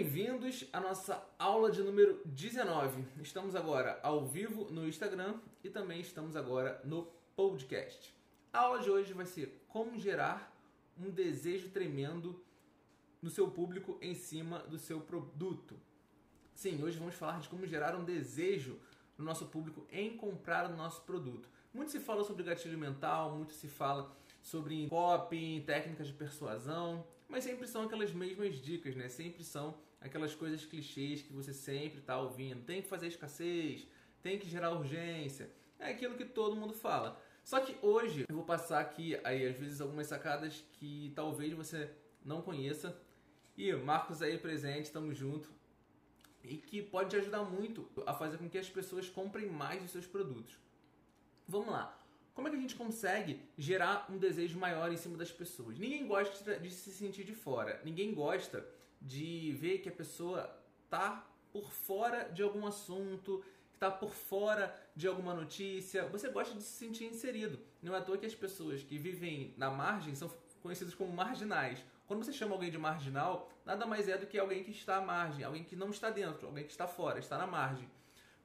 bem-vindos à nossa aula de número 19. Estamos agora ao vivo no Instagram e também estamos agora no podcast. A aula de hoje vai ser como gerar um desejo tremendo no seu público em cima do seu produto. Sim, hoje vamos falar de como gerar um desejo no nosso público em comprar o nosso produto. Muito se fala sobre gatilho mental, muito se fala sobre copy, técnicas de persuasão, mas sempre são aquelas mesmas dicas, né? Sempre são aquelas coisas clichês que você sempre está ouvindo. Tem que fazer escassez, tem que gerar urgência. É aquilo que todo mundo fala. Só que hoje eu vou passar aqui, aí, às vezes, algumas sacadas que talvez você não conheça. E Marcos aí presente, estamos junto. E que pode te ajudar muito a fazer com que as pessoas comprem mais os seus produtos. Vamos lá. Como é que a gente consegue gerar um desejo maior em cima das pessoas? Ninguém gosta de se sentir de fora. Ninguém gosta de ver que a pessoa tá por fora de algum assunto, que tá por fora de alguma notícia. Você gosta de se sentir inserido. Não é à toa que as pessoas que vivem na margem são conhecidas como marginais. Quando você chama alguém de marginal, nada mais é do que alguém que está à margem, alguém que não está dentro, alguém que está fora, está na margem.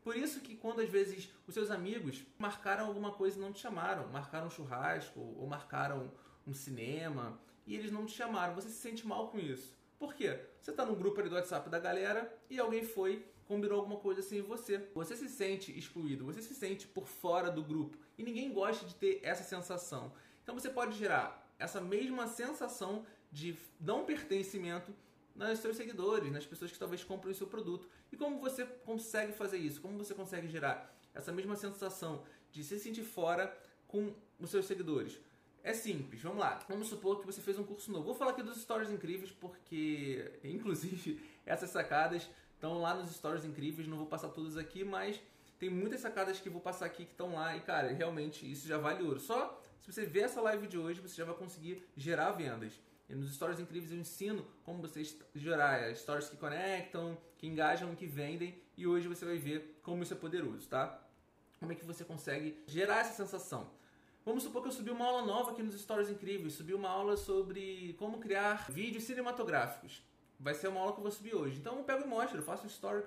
Por isso que quando às vezes os seus amigos marcaram alguma coisa e não te chamaram, marcaram um churrasco ou marcaram um cinema e eles não te chamaram, você se sente mal com isso. Por quê? Você está no grupo ali do WhatsApp da galera e alguém foi, combinou alguma coisa sem você. Você se sente excluído, você se sente por fora do grupo e ninguém gosta de ter essa sensação. Então você pode gerar essa mesma sensação de não pertencimento nos seus seguidores, nas pessoas que talvez comprem o seu produto. E como você consegue fazer isso? Como você consegue gerar essa mesma sensação de se sentir fora com os seus seguidores? É simples, vamos lá. Vamos supor que você fez um curso novo. Vou falar aqui dos stories incríveis porque, inclusive, essas sacadas estão lá nos stories incríveis. Não vou passar todas aqui, mas tem muitas sacadas que vou passar aqui que estão lá e, cara, realmente isso já vale ouro. Só se você ver essa live de hoje, você já vai conseguir gerar vendas. E nos Stories Incríveis eu ensino como vocês gerar é, stories que conectam, que engajam, que vendem. E hoje você vai ver como isso é poderoso, tá? Como é que você consegue gerar essa sensação. Vamos supor que eu subi uma aula nova aqui nos Stories Incríveis. Subi uma aula sobre como criar vídeos cinematográficos. Vai ser uma aula que eu vou subir hoje. Então eu pego e mostro, eu faço um story.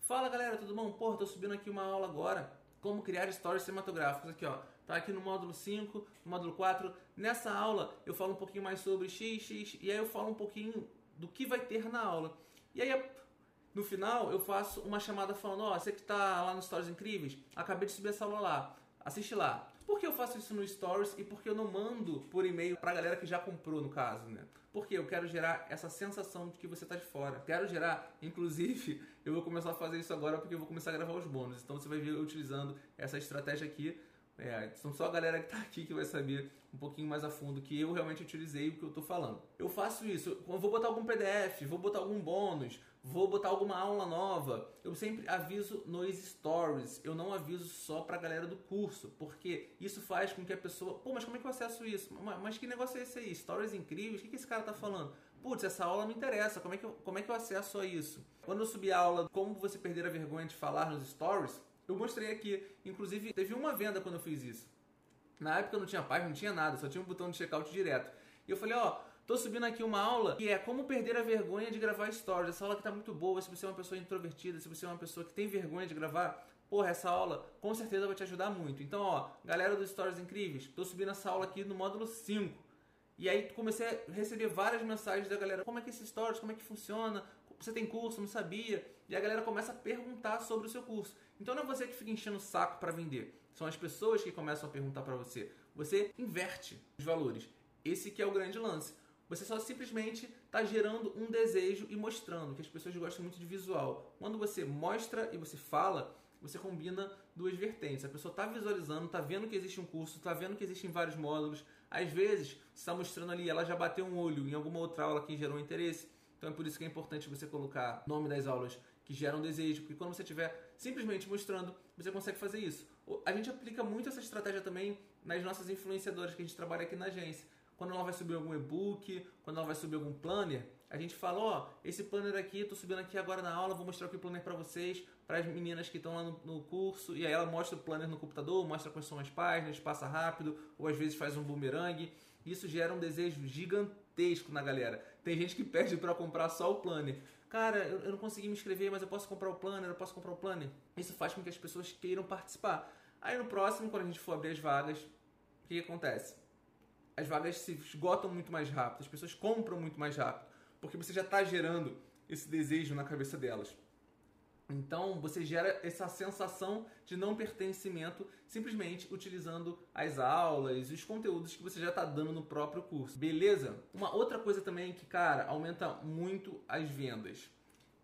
Fala galera, tudo bom? Porra, tô subindo aqui uma aula agora. Como criar stories cinematográficos. Aqui ó, Tá aqui no módulo 5, no módulo 4. Nessa aula eu falo um pouquinho mais sobre X, X, e aí eu falo um pouquinho do que vai ter na aula. E aí no final eu faço uma chamada falando, ó, oh, você que está lá nos Stories Incríveis, acabei de subir essa aula lá, assiste lá. Por que eu faço isso no Stories e por que eu não mando por e-mail pra galera que já comprou, no caso, né? Porque eu quero gerar essa sensação de que você tá de fora. Quero gerar, inclusive, eu vou começar a fazer isso agora porque eu vou começar a gravar os bônus. Então você vai ver utilizando essa estratégia aqui é, são só a galera que está aqui que vai saber um pouquinho mais a fundo que eu realmente utilizei o que eu estou falando. Eu faço isso, eu vou botar algum PDF, vou botar algum bônus, vou botar alguma aula nova. Eu sempre aviso nos stories, eu não aviso só para a galera do curso, porque isso faz com que a pessoa, pô, mas como é que eu acesso isso? Mas, que negócio é esse aí? Stories incríveis? O que, que esse cara está falando? Putz, essa aula me interessa, como é, que eu, como é que eu acesso a isso? Quando eu subir a aula Como Você Perder a Vergonha de Falar nos Stories, eu mostrei aqui. Inclusive, teve uma venda quando eu fiz isso. Na época não tinha página, não tinha nada, só tinha um botão de checkout direto. E eu falei, ó, tô subindo aqui uma aula que é como perder a vergonha de gravar stories. Essa aula que tá muito boa, se você é uma pessoa introvertida, se você é uma pessoa que tem vergonha de gravar, porra, essa aula com certeza vai te ajudar muito. Então, ó, galera dos stories incríveis, tô subindo essa aula aqui no módulo 5. E aí comecei a receber várias mensagens da galera, como é que é esse stories, como é que funciona, você tem curso, não sabia? E a galera começa a perguntar sobre o seu curso. Então não é você que fica enchendo o saco para vender, são as pessoas que começam a perguntar para você. Você inverte os valores. Esse que é o grande lance. Você só simplesmente está gerando um desejo e mostrando, que as pessoas gostam muito de visual. Quando você mostra e você fala, você combina duas vertentes. A pessoa está visualizando, está vendo que existe um curso, está vendo que existem vários módulos. Às vezes, você está mostrando ali, ela já bateu um olho em alguma outra aula que gerou interesse então é por isso que é importante você colocar nome das aulas que geram desejo, porque quando você estiver simplesmente mostrando, você consegue fazer isso. A gente aplica muito essa estratégia também nas nossas influenciadoras que a gente trabalha aqui na agência. Quando ela vai subir algum e-book, quando ela vai subir algum planner, a gente fala, ó, oh, esse planner aqui, estou subindo aqui agora na aula, vou mostrar aqui o planner para vocês, para as meninas que estão lá no, no, curso, e aí ela mostra o planner no computador, mostra quais são as páginas, passa rápido, ou às vezes faz um boomerang. Isso gera um desejo gigantesco na galera. Tem gente que pede para comprar só o planner. cara, eu, eu não consegui me inscrever, mas eu posso comprar o planner, eu posso comprar o planner. Isso faz com que as pessoas queiram participar. Aí no próximo, quando a gente for abrir as vagas, o que, que acontece? As vagas se esgotam muito mais rápido, as pessoas compram muito mais rápido, porque você já está gerando esse desejo na cabeça delas. Então você gera essa sensação de não pertencimento simplesmente utilizando as aulas e os conteúdos que você já está dando no próprio curso. Beleza? Uma outra coisa também que, cara, aumenta muito as vendas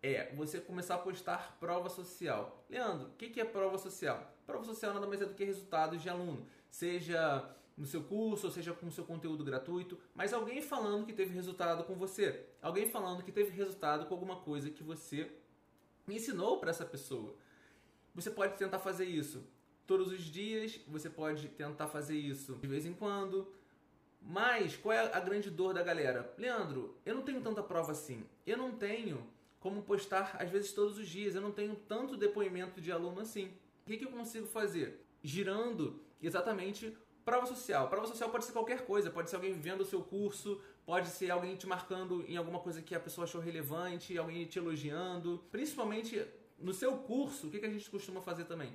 é você começar a postar prova social. Leandro, o que é prova social? Prova social nada mais é do que resultados de aluno, seja no seu curso, ou seja com o seu conteúdo gratuito, mas alguém falando que teve resultado com você, alguém falando que teve resultado com alguma coisa que você ensinou para essa pessoa. Você pode tentar fazer isso todos os dias, você pode tentar fazer isso de vez em quando. Mas qual é a grande dor da galera? Leandro, eu não tenho tanta prova assim. Eu não tenho como postar às vezes todos os dias. Eu não tenho tanto depoimento de aluno assim. O que, que eu consigo fazer? Girando exatamente prova social. Prova social pode ser qualquer coisa, pode ser alguém vendo o seu curso, pode ser alguém te marcando em alguma coisa que a pessoa achou relevante, alguém te elogiando. Principalmente no seu curso, o que, que a gente costuma fazer também?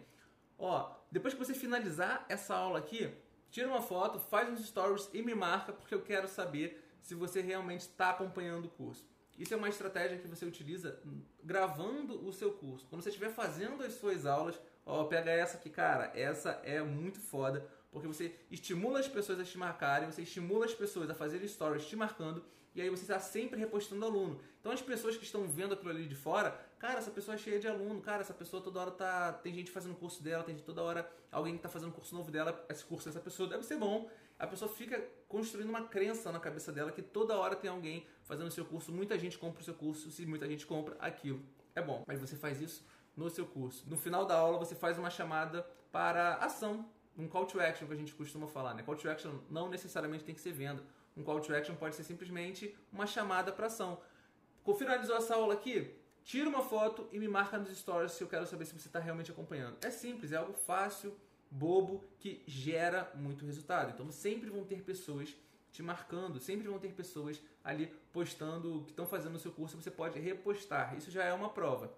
Ó, depois que você finalizar essa aula aqui, tira uma foto, faz uns stories e me marca, porque eu quero saber se você realmente está acompanhando o curso. Isso é uma estratégia que você utiliza gravando o seu curso. Quando você estiver fazendo as suas aulas, ó, pega essa aqui, cara, essa é muito foda porque você estimula as pessoas a te marcarem, você estimula as pessoas a fazerem stories te marcando, e aí você está sempre repostando aluno. Então as pessoas que estão vendo aquilo ali de fora, cara, essa pessoa é cheia de aluno, cara, essa pessoa toda hora tá. Tem gente fazendo curso dela, tem toda hora alguém que está fazendo curso novo dela, esse curso dessa pessoa deve ser bom. A pessoa fica construindo uma crença na cabeça dela que toda hora tem alguém fazendo o seu curso, muita gente compra o seu curso, se muita gente compra, aquilo é bom. Mas você faz isso no seu curso. No final da aula você faz uma chamada para ação um call to action que a gente costuma falar, né? Call to action não necessariamente tem que ser venda. Um call to action pode ser simplesmente uma chamada para ação. Finalizou essa aula aqui? Tira uma foto e me marca nos stories se eu quero saber se você está realmente acompanhando. É simples, é algo fácil, bobo, que gera muito resultado. Então sempre vão ter pessoas te marcando, sempre vão ter pessoas ali postando que estão fazendo o seu curso, você pode repostar. Isso já é uma prova.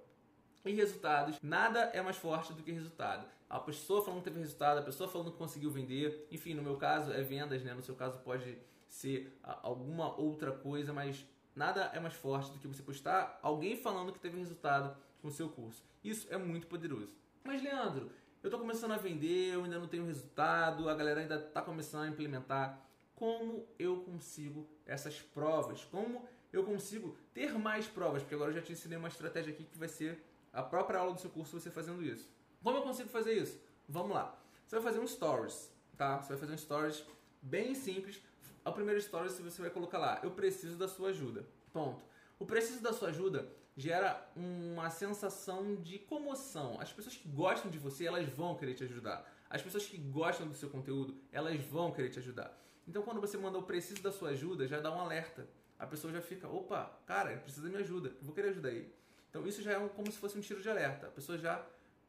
E resultados, nada é mais forte do que resultado. A pessoa falando que teve resultado, a pessoa falando que conseguiu vender, enfim, no meu caso é vendas, né? No seu caso pode ser alguma outra coisa, mas nada é mais forte do que você postar alguém falando que teve resultado com o seu curso. Isso é muito poderoso. Mas Leandro, eu estou começando a vender, eu ainda não tenho resultado, a galera ainda está começando a implementar. Como eu consigo essas provas? Como eu consigo ter mais provas? Porque agora eu já te ensinei uma estratégia aqui que vai ser a própria aula do seu curso você fazendo isso. Como eu consigo fazer isso? Vamos lá. Você vai fazer um stories, tá? Você vai fazer um stories bem simples. O primeiro stories você vai colocar lá, eu preciso da sua ajuda. Ponto. O preciso da sua ajuda gera uma sensação de comoção. As pessoas que gostam de você, elas vão querer te ajudar. As pessoas que gostam do seu conteúdo, elas vão querer te ajudar. Então, quando você manda o preciso da sua ajuda, já dá um alerta. A pessoa já fica, opa, cara, ele precisa da minha ajuda, eu vou querer ajudar ele. Então isso já é um, como se fosse um tiro de alerta. A pessoa já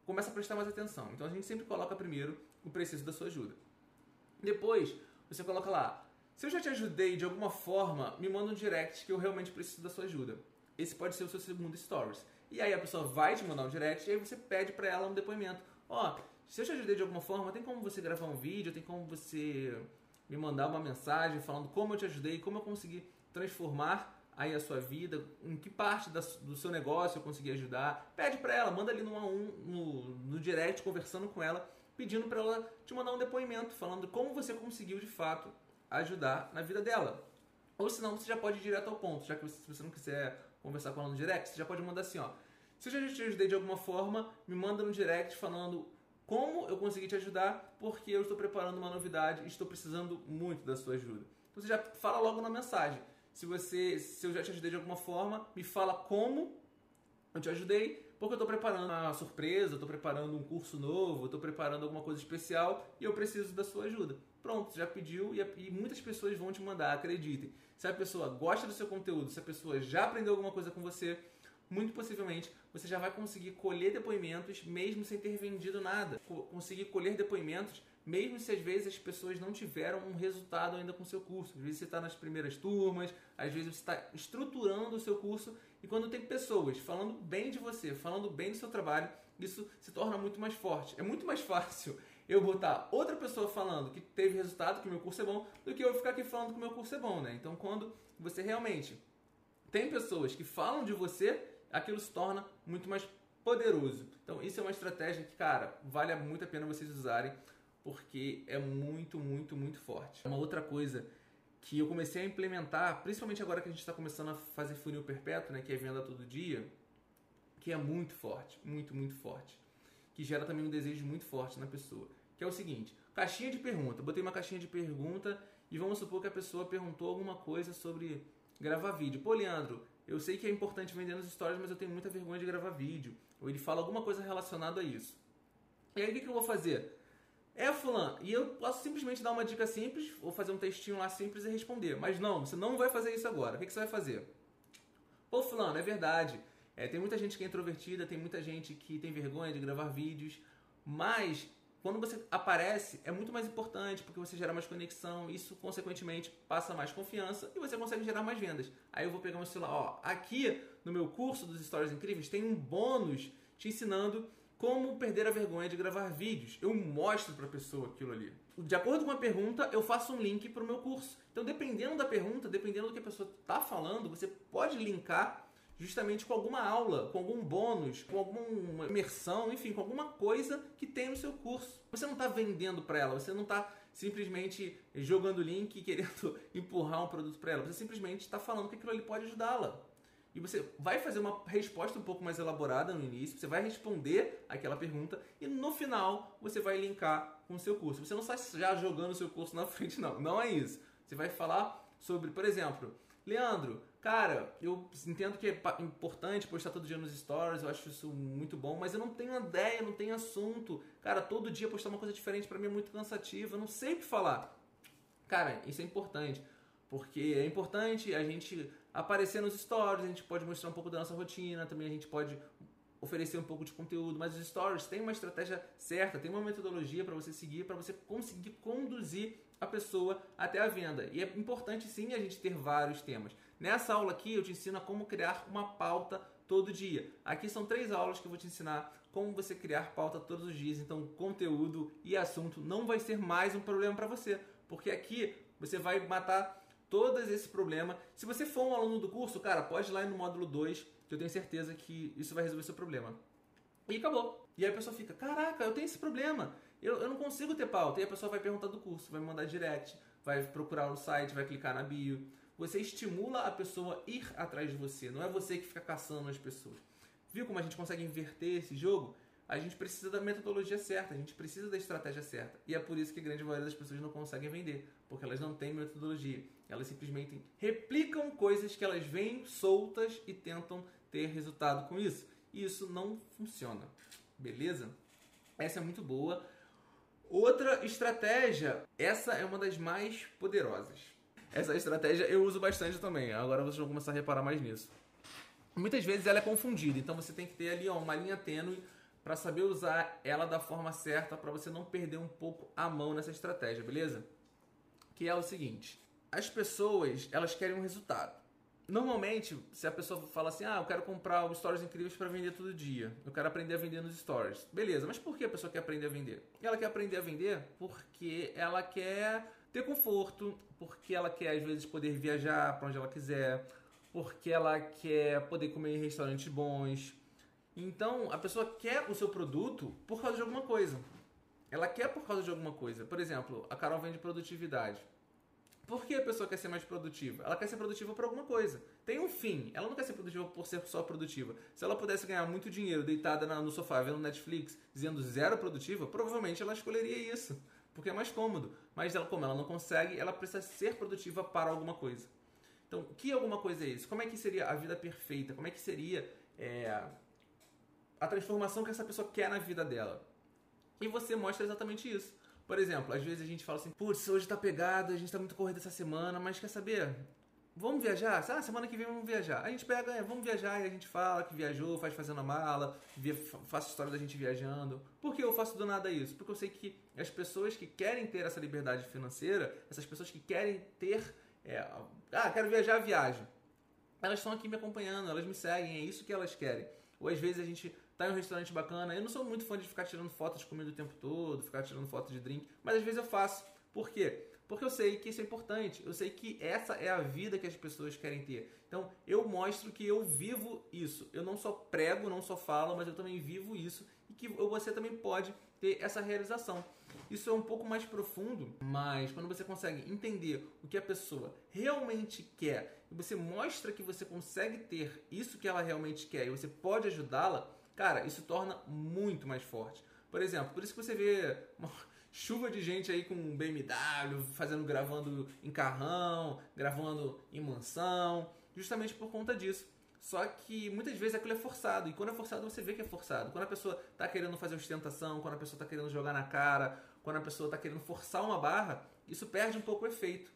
começa a prestar mais atenção. Então a gente sempre coloca primeiro o preciso da sua ajuda. Depois você coloca lá, se eu já te ajudei de alguma forma, me manda um direct que eu realmente preciso da sua ajuda. Esse pode ser o seu segundo stories. E aí a pessoa vai te mandar um direct e aí você pede para ela um depoimento. Ó, oh, se eu te ajudei de alguma forma, tem como você gravar um vídeo, tem como você me mandar uma mensagem falando como eu te ajudei, como eu consegui transformar aí a sua vida, em que parte da, do seu negócio eu consegui ajudar. Pede para ela, manda ali no, no, no direct conversando com ela, pedindo para ela te mandar um depoimento falando como você conseguiu de fato ajudar na vida dela. Ou senão você já pode ir direto ao ponto, já que se você não quiser conversar com ela no direct, você já pode mandar assim, ó. Se eu já te ajudei de alguma forma, me manda no direct falando como eu consegui te ajudar, porque eu estou preparando uma novidade e estou precisando muito da sua ajuda. Então você já fala logo na mensagem. Se você, se eu já te ajudei de alguma forma, me fala como eu te ajudei, porque eu estou preparando uma surpresa, estou preparando um curso novo, estou preparando alguma coisa especial e eu preciso da sua ajuda. Pronto, já pediu e, e, muitas pessoas vão te mandar, acreditem. Se a pessoa gosta do seu conteúdo, se a pessoa já aprendeu alguma coisa com você, muito possivelmente você já vai conseguir colher depoimentos mesmo sem ter vendido nada. Conseguir colher depoimentos mesmo se às vezes as pessoas não tiveram um resultado ainda com o seu curso. Às vezes você está nas primeiras turmas, às vezes você está estruturando o seu curso e quando tem pessoas falando bem de você, falando bem do seu trabalho, isso se torna muito mais forte. É muito mais fácil eu botar outra pessoa falando que teve resultado, que meu curso é bom, do que eu ficar aqui falando que meu curso é bom, né? Então quando você realmente tem pessoas que falam de você, aquilo se torna muito mais poderoso. Então isso é uma estratégia que, cara, vale muito a pena vocês usarem porque é muito, muito, muito forte. Uma outra coisa que eu comecei a implementar, principalmente agora que a gente está começando a fazer funil perpétuo, né, que é venda todo dia, que é muito forte, muito, muito forte, que gera também um desejo muito forte na pessoa, que é o seguinte, caixinha de pergunta, botei uma caixinha de pergunta e vamos supor que a pessoa perguntou alguma coisa sobre gravar vídeo. Pô, Leandro, eu sei que é importante vender nos stories, mas eu tenho muita vergonha de gravar vídeo. Ou ele fala alguma coisa relacionada a isso. E aí o que, que eu vou fazer? É, fulano, e eu posso simplesmente dar uma dica simples, ou fazer um textinho lá simples e responder. Mas não, você não vai fazer isso agora. O que, que você vai fazer? Pô, fulano, é verdade. É, tem muita gente que é introvertida, tem muita gente que tem vergonha de gravar vídeos, mas quando você aparece é muito mais importante porque você gera mais conexão, isso consequentemente passa mais confiança e você consegue gerar mais vendas. Aí eu vou pegar meu celular, ó, aqui no meu curso dos Stories Incríveis tem um bônus te ensinando como perder a vergonha de gravar vídeos. Eu mostro para a pessoa aquilo ali. De acordo com a pergunta, eu faço um link para o meu curso. Então, dependendo da pergunta, dependendo do que a pessoa está falando, você pode linkar justamente com alguma aula, com algum bônus, com alguma imersão, enfim, com alguma coisa que tem no seu curso. Você não está vendendo para ela, você não está simplesmente jogando link e querendo empurrar um produto para ela. Você simplesmente está falando que aquilo ali pode ajudá-la e você vai fazer uma resposta um pouco mais elaborada no início, você vai responder aquela pergunta e no final você vai linkar com o seu curso. Você não está já jogando o seu curso na frente, não. Não é isso. Você vai falar sobre, por exemplo, Leandro, cara, eu entendo que é importante postar todo dia nos stories, eu acho isso muito bom, mas eu não tenho ideia, não tenho assunto. Cara, todo dia postar uma coisa diferente para mim é muito cansativo, eu não sei o que falar. Cara, isso é importante, porque é importante a gente aparecer nos stories, a gente pode mostrar um pouco da nossa rotina, também a gente pode oferecer um pouco de conteúdo, mas os stories tem uma estratégia certa, tem uma metodologia para você seguir, para você conseguir conduzir a pessoa até a venda. E é importante sim a gente ter vários temas. Nessa aula aqui eu te ensino como criar uma pauta todo dia. Aqui são três aulas que eu vou te ensinar como você criar pauta todos os dias. Então, conteúdo e assunto não vai ser mais um problema para você, porque aqui você vai matar todos esse problema. Se você for um aluno do curso, cara, pode ir lá no módulo 2, que eu tenho certeza que isso vai resolver seu problema. E acabou. E aí a pessoa fica, caraca, eu tenho esse problema. Eu, eu não consigo ter pauta. E a pessoa vai perguntar do curso, vai me mandar direct, vai procurar no site, vai clicar na bio. Você estimula a pessoa a ir atrás de você. Não é você que fica caçando as pessoas. Viu como a gente consegue inverter esse jogo? A gente precisa da metodologia certa, a gente precisa da estratégia certa. E é por isso que a grande maioria das pessoas não conseguem vender, porque elas não têm metodologia. Elas simplesmente replicam coisas que elas veem soltas e tentam ter resultado com isso. E isso não funciona. Beleza? Essa é muito boa. Outra estratégia, essa é uma das mais poderosas. Essa estratégia eu uso bastante também. Agora vocês vão começar a reparar mais nisso. Muitas vezes ela é confundida, então você tem que ter ali ó, uma linha tênue para saber usar ela da forma certa para você não perder um pouco a mão nessa estratégia, beleza? Que é o seguinte: as pessoas elas querem um resultado. Normalmente, se a pessoa fala assim, ah, eu quero comprar stories incríveis para vender todo dia, eu quero aprender a vender nos stories, beleza? Mas por que a pessoa quer aprender a vender? Ela quer aprender a vender porque ela quer ter conforto, porque ela quer às vezes poder viajar para onde ela quiser, porque ela quer poder comer em restaurantes bons, então, a pessoa quer o seu produto por causa de alguma coisa. Ela quer por causa de alguma coisa. Por exemplo, a Carol vende produtividade. Por que a pessoa quer ser mais produtiva? Ela quer ser produtiva por alguma coisa. Tem um fim. Ela não quer ser produtiva por ser só produtiva. Se ela pudesse ganhar muito dinheiro deitada no sofá vendo Netflix, dizendo zero produtiva, provavelmente ela escolheria isso. Porque é mais cômodo. Mas ela, como ela não consegue, ela precisa ser produtiva para alguma coisa. Então, que alguma coisa é isso? Como é que seria a vida perfeita? Como é que seria é, a transformação que essa pessoa quer na vida dela. E você mostra exatamente isso. Por exemplo, às vezes a gente fala assim, putz, hoje tá pegado, a gente tá muito corrido essa semana, mas quer saber? vamos viajar? Ah, semana que vem vamos viajar. A gente pega, é, vamos viajar e a gente fala que viajou, faz fazendo a mala, faço história da gente viajando. Por que eu faço do nada isso? Porque eu sei que as pessoas que querem ter essa liberdade financeira, essas pessoas que querem ter. É, ah, quero viajar, viagem. Elas estão aqui me acompanhando, elas me seguem, é isso que elas querem. Ou às vezes a gente tá em um restaurante bacana. Eu não sou muito fã de ficar tirando fotos de comida o tempo todo, ficar tirando fotos de drink, mas às vezes eu faço. Por quê? Porque eu sei que isso é importante. Eu sei que essa é a vida que as pessoas querem ter. Então, eu mostro que eu vivo isso. Eu não só prego, não só falo, mas eu também vivo isso e que você também pode ter essa realização. Isso é um pouco mais profundo, mas quando você consegue entender o que a pessoa realmente quer e você mostra que você consegue ter isso que ela realmente quer e você pode ajudá-la, cara, isso torna muito mais forte. Por exemplo, por isso que você vê uma chuva de gente aí com BMW, fazendo, gravando em carrão, gravando em mansão, justamente por conta disso. Só que muitas vezes aquilo é forçado. E quando é forçado, você vê que é forçado. Quando a pessoa está querendo fazer ostentação, quando a pessoa está querendo jogar na cara, quando a pessoa está querendo forçar uma barra, isso perde um pouco o efeito.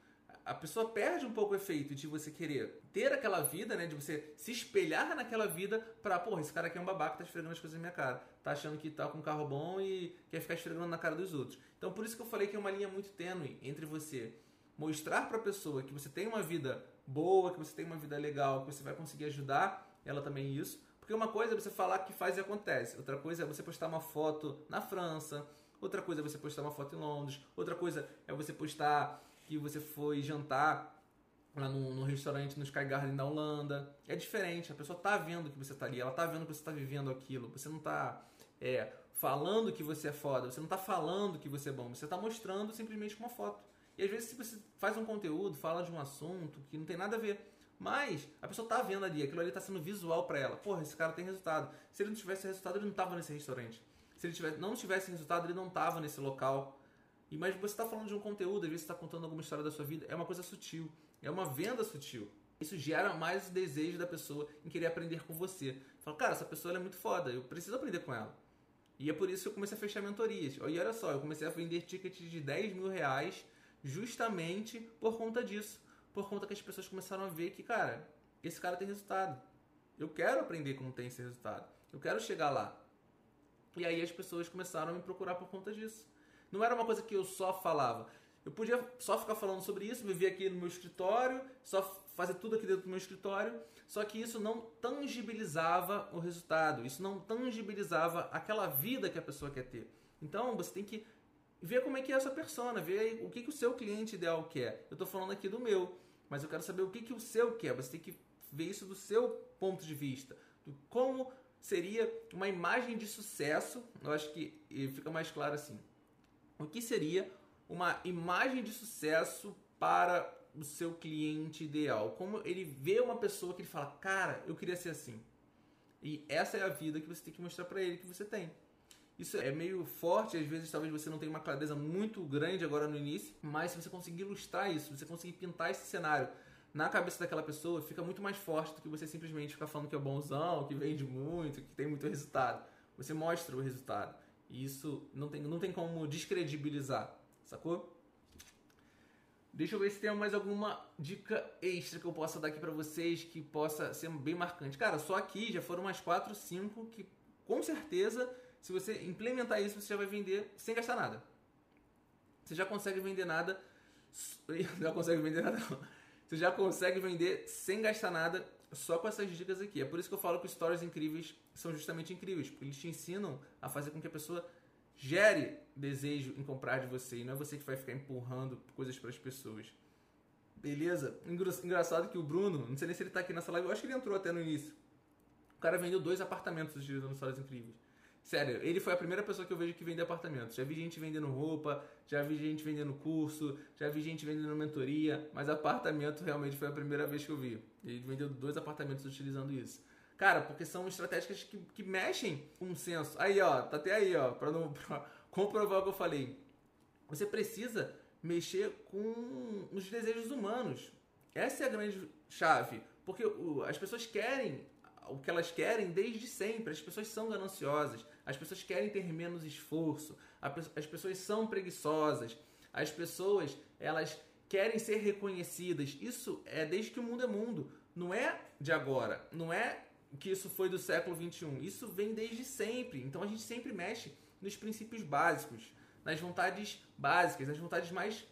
A pessoa perde um pouco o efeito de você querer ter aquela vida, né? De você se espelhar naquela vida pra, porra, esse cara aqui é um babaca, tá esfregando as coisas na minha cara. Tá achando que tá com um carro bom e quer ficar esfregando na cara dos outros. Então por isso que eu falei que é uma linha muito tênue entre você mostrar pra pessoa que você tem uma vida boa, que você tem uma vida legal, que você vai conseguir ajudar ela também isso. Porque uma coisa é você falar que faz e acontece, outra coisa é você postar uma foto na França, outra coisa é você postar uma foto em Londres, outra coisa é você postar que você foi jantar lá no, no, restaurante no Sky Garden da Holanda. É diferente, a pessoa tá vendo que você tá ali, ela tá vendo que você tá vivendo aquilo. Você não tá é, falando que você é foda, você não tá falando que você é bom, você tá mostrando simplesmente uma foto. E às vezes se você faz um conteúdo, fala de um assunto que não tem nada a ver, mas a pessoa tá vendo ali, aquilo ali tá sendo visual para ela. Porra, esse cara tem resultado. Se ele não tivesse resultado, ele não tava nesse restaurante. Se ele tivesse, não tivesse resultado, ele não tava nesse local. E mas você está falando de um conteúdo, às vezes está contando alguma história da sua vida, é uma coisa sutil, é uma venda sutil. Isso gera mais o desejo da pessoa em querer aprender com você. Fala, cara, essa pessoa é muito foda, eu preciso aprender com ela. E é por isso que eu comecei a fechar mentorias. E olha só, eu comecei a vender tickets de 10 mil reais justamente por conta disso. Por conta que as pessoas começaram a ver que, cara, esse cara tem resultado. Eu quero aprender como tem esse resultado. Eu quero chegar lá. E aí as pessoas começaram a me procurar por conta disso. Não era uma coisa que eu só falava. Eu podia só ficar falando sobre isso, viver aqui no meu escritório, só fazer tudo aqui dentro do meu escritório, só que isso não tangibilizava o resultado, isso não tangibilizava aquela vida que a pessoa quer ter. Então você tem que ver como é que é essa persona, ver o que, que o seu cliente ideal quer. Eu estou falando aqui do meu, mas eu quero saber o que, que o seu quer. Você tem que ver isso do seu ponto de vista, do como seria uma imagem de sucesso. Eu acho que fica mais claro assim. O que seria uma imagem de sucesso para o seu cliente ideal? Como ele vê uma pessoa que ele fala, cara, eu queria ser assim. E essa é a vida que você tem que mostrar para ele que você tem. Isso é meio forte, às vezes talvez você não tenha uma clareza muito grande agora no início, mas se você conseguir ilustrar isso, se você conseguir pintar esse cenário na cabeça daquela pessoa, fica muito mais forte do que você simplesmente ficar falando que é bonzão, que vende muito, que tem muito resultado. Você mostra o resultado. E isso não tem, não tem como descredibilizar, sacou? Deixa eu ver se tem mais alguma dica extra que eu possa dar aqui para vocês que possa ser bem marcante. Cara, só aqui já foram umas 4, 5 que com certeza, se você implementar isso, você já vai vender sem gastar nada. Você já consegue vender nada. Já consegue vender nada. Não. Você já consegue vender sem gastar nada só com essas dicas aqui. É por isso que eu falo que os stories incríveis são justamente incríveis, porque eles te ensinam a fazer com que a pessoa gere desejo em comprar de você e não é você que vai ficar empurrando coisas para as pessoas. Beleza? Engraçado que o Bruno, não sei nem se ele tá aqui nessa live, eu acho que ele entrou até no início. O cara vendeu dois apartamentos utilizando stories incríveis. Sério, ele foi a primeira pessoa que eu vejo que vende apartamentos. Já vi gente vendendo roupa, já vi gente vendendo curso, já vi gente vendendo mentoria, mas apartamento realmente foi a primeira vez que eu vi. Ele vendeu dois apartamentos utilizando isso. Cara, porque são estratégias que, que mexem com o senso. Aí, ó, tá até aí, ó, pra, não, pra comprovar o que eu falei. Você precisa mexer com os desejos humanos. Essa é a grande chave. Porque as pessoas querem o que elas querem desde sempre. As pessoas são gananciosas, as pessoas querem ter menos esforço, as pessoas são preguiçosas, as pessoas elas querem ser reconhecidas. Isso é desde que o mundo é mundo. Não é de agora. Não é que isso foi do século 21. Isso vem desde sempre. Então a gente sempre mexe nos princípios básicos, nas vontades básicas, nas vontades mais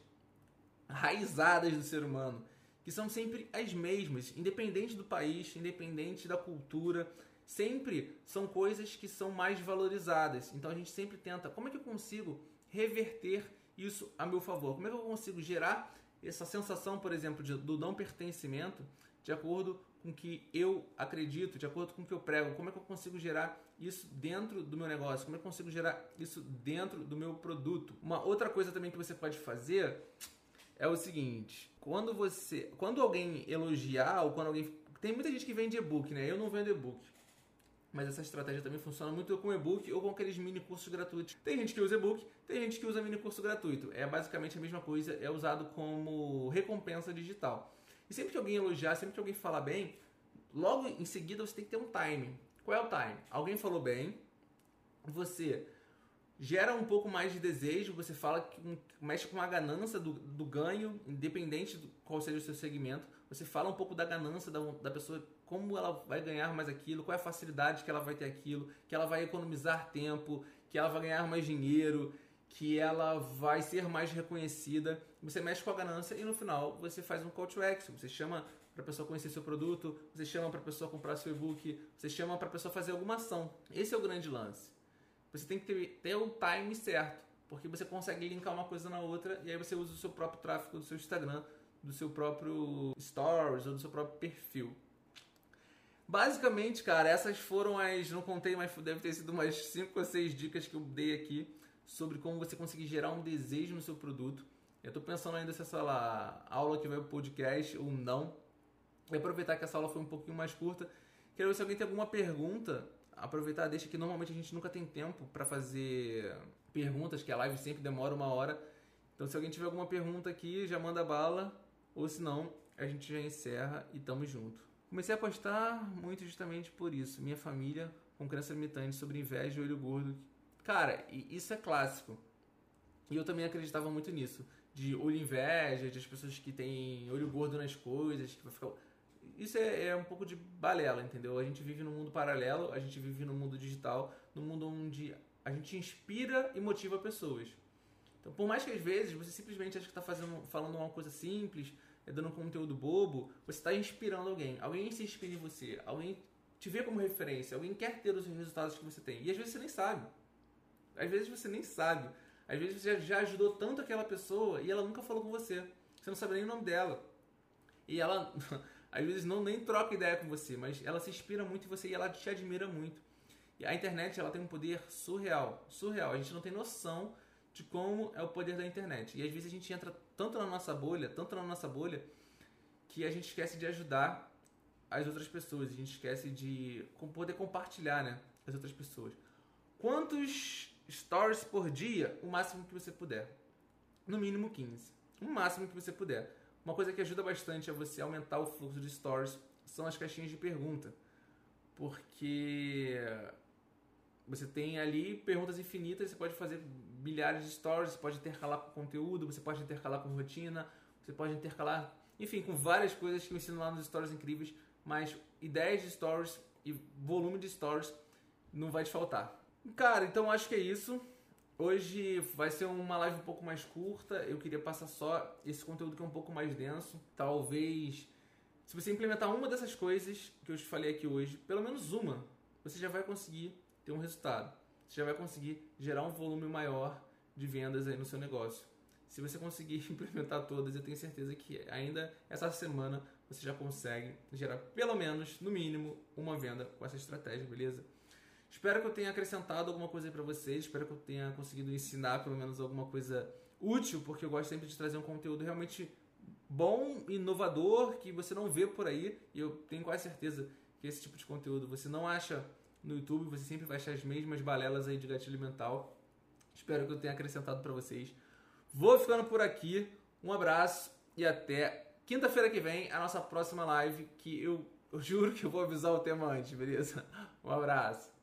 raizadas do ser humano, que são sempre as mesmas, independente do país, independente da cultura, sempre são coisas que são mais valorizadas. Então a gente sempre tenta, como é que eu consigo reverter isso a meu favor? Como é que eu consigo gerar essa sensação, por exemplo, de, do não pertencimento de acordo com o que eu acredito, de acordo com o que eu prego? Como é que eu consigo gerar isso dentro do meu negócio? Como é que eu consigo gerar isso dentro do meu produto? Uma outra coisa também que você pode fazer é o seguinte: quando você, quando alguém elogiar ou quando alguém tem muita gente que vende e-book, né? Eu não vendo e-book. Mas essa estratégia também funciona muito com e-book ou com aqueles mini cursos gratuitos. Tem gente que usa e-book, tem gente que usa mini curso gratuito. É basicamente a mesma coisa, é usado como recompensa digital. E sempre que alguém elogiar, sempre que alguém falar bem, logo em seguida você tem que ter um timing. Qual é o time? Alguém falou bem, você gera um pouco mais de desejo, você fala que mexe com a ganância do, do ganho, independente do qual seja o seu segmento. Você fala um pouco da ganância da, da pessoa, como ela vai ganhar mais aquilo, qual é a facilidade que ela vai ter aquilo, que ela vai economizar tempo, que ela vai ganhar mais dinheiro, que ela vai ser mais reconhecida. Você mexe com a ganância e no final você faz um call to action. Você chama para a pessoa conhecer seu produto, você chama para a pessoa comprar seu e-book, você chama para a pessoa fazer alguma ação. Esse é o grande lance. Você tem que ter, ter o time certo, porque você consegue linkar uma coisa na outra e aí você usa o seu próprio tráfego do seu Instagram, do seu próprio Stories ou do seu próprio perfil. Basicamente, cara, essas foram as. Não contei, mas deve ter sido umas 5 ou 6 dicas que eu dei aqui sobre como você conseguir gerar um desejo no seu produto. Eu estou pensando ainda se essa lá, aula que vai pro podcast ou não. E aproveitar que essa aula foi um pouquinho mais curta. Quero ver se alguém tem alguma pergunta. Aproveitar, deixa que normalmente a gente nunca tem tempo para fazer perguntas, que a live sempre demora uma hora. Então, se alguém tiver alguma pergunta aqui, já manda bala. Ou se não, a gente já encerra e tamo junto. Comecei a postar muito justamente por isso. Minha família com crença limitante sobre inveja e olho gordo. Cara, isso é clássico. E eu também acreditava muito nisso. De olho inveja, de as pessoas que têm olho gordo nas coisas, que vai ficar isso é, é, um pouco de balela, entendeu? A gente vive num mundo paralelo, a gente vive num mundo digital, num mundo onde a gente inspira e motiva pessoas. Então, por mais que às vezes você simplesmente acha que está falando uma coisa simples, é dando um conteúdo bobo, você está inspirando alguém. Alguém se inspira em você, alguém te vê como referência, alguém quer ter os resultados que você tem. E às vezes você nem sabe. Às vezes você nem sabe. Às vezes você já ajudou tanto aquela pessoa e ela nunca falou com você. Você não sabe nem o nome dela. E ela às vezes não nem troca ideia com você, mas ela se inspira muito em você e ela te admira muito. E a internet ela tem um poder surreal, surreal. A gente não tem noção de como é o poder da internet. E às vezes a gente entra tanto na nossa bolha, tanto na nossa bolha, que a gente esquece de ajudar as outras pessoas. A gente esquece de poder compartilhar, né, as outras pessoas. Quantos stories por dia? O máximo que você puder. No mínimo 15. O máximo que você puder. Uma coisa que ajuda bastante a você aumentar o fluxo de stories são as caixinhas de pergunta. Porque você tem ali perguntas infinitas, você pode fazer milhares de stories, você pode intercalar com conteúdo, você pode intercalar com rotina, você pode intercalar, enfim, com várias coisas que eu ensino lá nos stories incríveis, mas ideias de stories e volume de stories não vai te faltar. Cara, então acho que é isso. Hoje vai ser uma live um pouco mais curta. Eu queria passar só esse conteúdo que é um pouco mais denso. Talvez, se você implementar uma dessas coisas que eu te falei aqui hoje, pelo menos uma, você já vai conseguir ter um resultado. Você já vai conseguir gerar um volume maior de vendas aí no seu negócio. Se você conseguir implementar todas, eu tenho certeza que ainda essa semana você já consegue gerar pelo menos, no mínimo, uma venda com essa estratégia, beleza? Espero que eu tenha acrescentado alguma coisa para vocês, espero que eu tenha conseguido ensinar pelo menos alguma coisa útil, porque eu gosto sempre de trazer um conteúdo realmente bom, inovador, que você não vê por aí, e eu tenho quase certeza que esse tipo de conteúdo você não acha no YouTube, você sempre vai achar as mesmas balelas aí de gatilho mental. Espero que eu tenha acrescentado para vocês. Vou ficando por aqui. Um abraço e até quinta-feira que vem, a nossa próxima live, que eu, eu juro que eu vou avisar o tema antes, beleza? Um abraço.